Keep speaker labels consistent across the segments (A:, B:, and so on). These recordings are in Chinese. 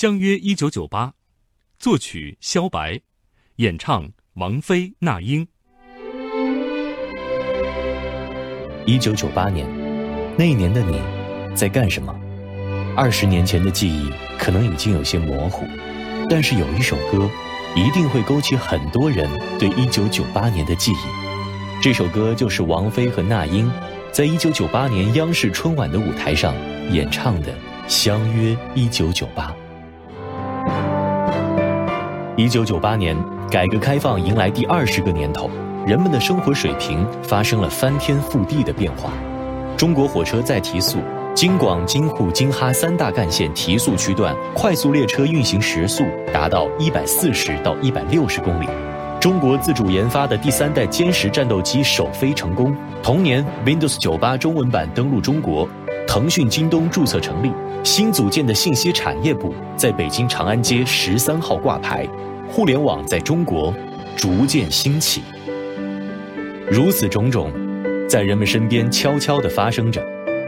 A: 相约一九九八，作曲萧白，演唱王菲、那英。
B: 一九九八年，那一年的你在干什么？二十年前的记忆可能已经有些模糊，但是有一首歌，一定会勾起很多人对一九九八年的记忆。这首歌就是王菲和那英在一九九八年央视春晚的舞台上演唱的《相约一九九八》。一九九八年，改革开放迎来第二十个年头，人们的生活水平发生了翻天覆地的变化。中国火车在提速，京广、京沪、京哈三大干线提速区段快速列车运行时速达到一百四十到一百六十公里。中国自主研发的第三代歼十战斗机首飞成功。同年，Windows 九八中文版登陆中国，腾讯京东注册成立，新组建的信息产业部在北京长安街十三号挂牌。互联网在中国逐渐兴起，如此种种，在人们身边悄悄地发生着。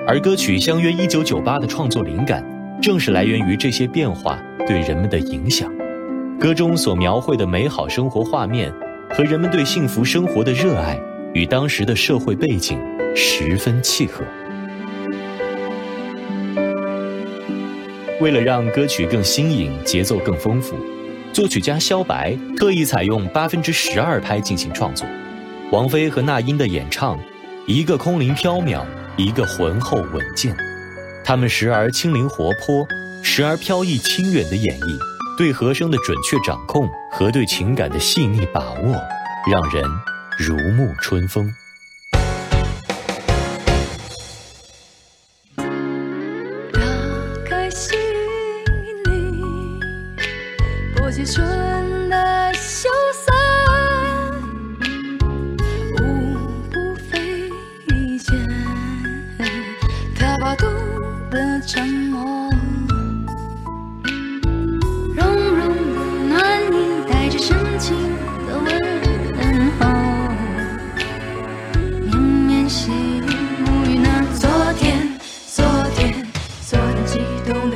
B: 而歌曲《相约一九九八》的创作灵感，正是来源于这些变化对人们的影响。歌中所描绘的美好生活画面和人们对幸福生活的热爱，与当时的社会背景十分契合。为了让歌曲更新颖，节奏更丰富。作曲家萧白特意采用八分之十二拍进行创作，王菲和那英的演唱，一个空灵飘渺，一个浑厚稳健，他们时而轻灵活泼，时而飘逸清远的演绎，对和声的准确掌控和对情感的细腻把握，让人如沐春风。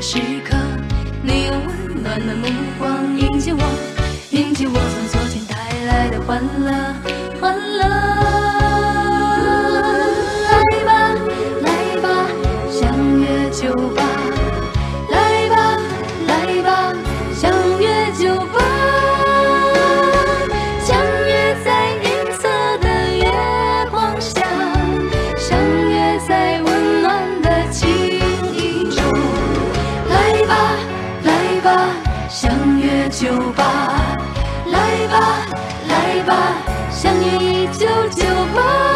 C: 时刻你用温暖的目光迎接我。酒吧来吧来吧相约一九九八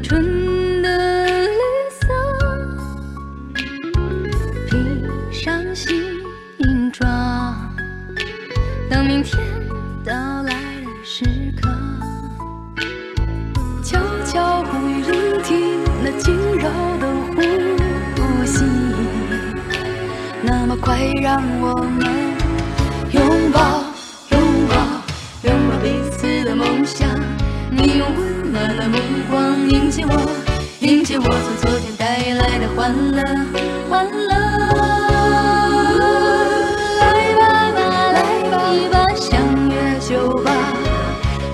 C: 春的绿色，披上新装，等明天到来的时刻，悄悄不语，聆听那轻柔的呼吸，那么快让我们拥抱，拥抱，拥抱彼此的梦想。你用温暖的目光迎接我，迎接我从昨天带来的欢乐欢乐。来吧吧，来吧吧，相约酒吧。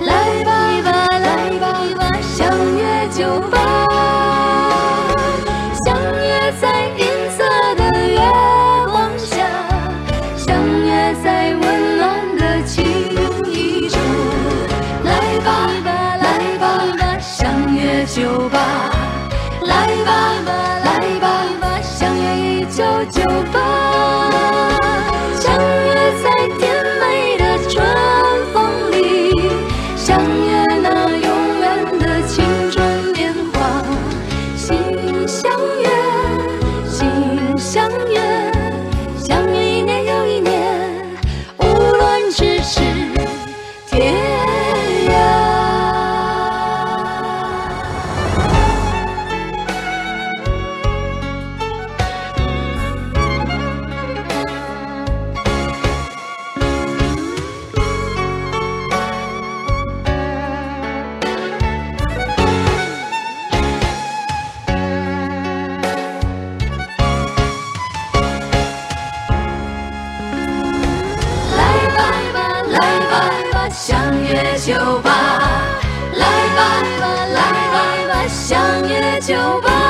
C: 来吧吧，来吧吧，相约酒吧。酒吧。